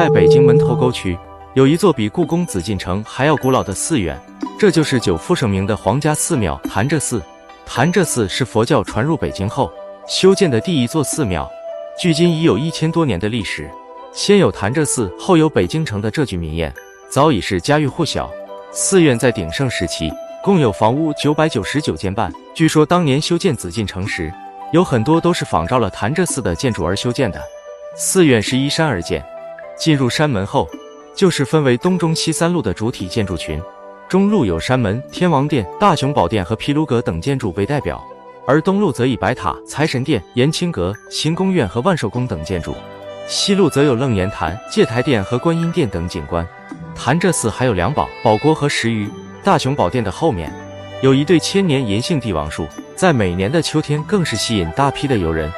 在北京门头沟区，有一座比故宫紫禁城还要古老的寺院，这就是久负盛名的皇家寺庙潭柘寺。潭柘寺是佛教传入北京后修建的第一座寺庙，距今已有一千多年的历史。先有潭柘寺，后有北京城的这句名言，早已是家喻户晓。寺院在鼎盛时期，共有房屋九百九十九间半。据说当年修建紫禁城时，有很多都是仿照了潭柘寺的建筑而修建的。寺院是依山而建，进入山门后，就是分为东中西三路的主体建筑群。中路有山门、天王殿、大雄宝殿和毗卢阁等建筑为代表，而东路则以白塔、财神殿、延清阁、行宫院和万寿宫等建筑。西路则有楞严坛、戒台殿和观音殿等景观。潭柘寺还有两宝宝锅和石鱼。大雄宝殿的后面有一对千年银杏帝王树，在每年的秋天更是吸引大批的游人。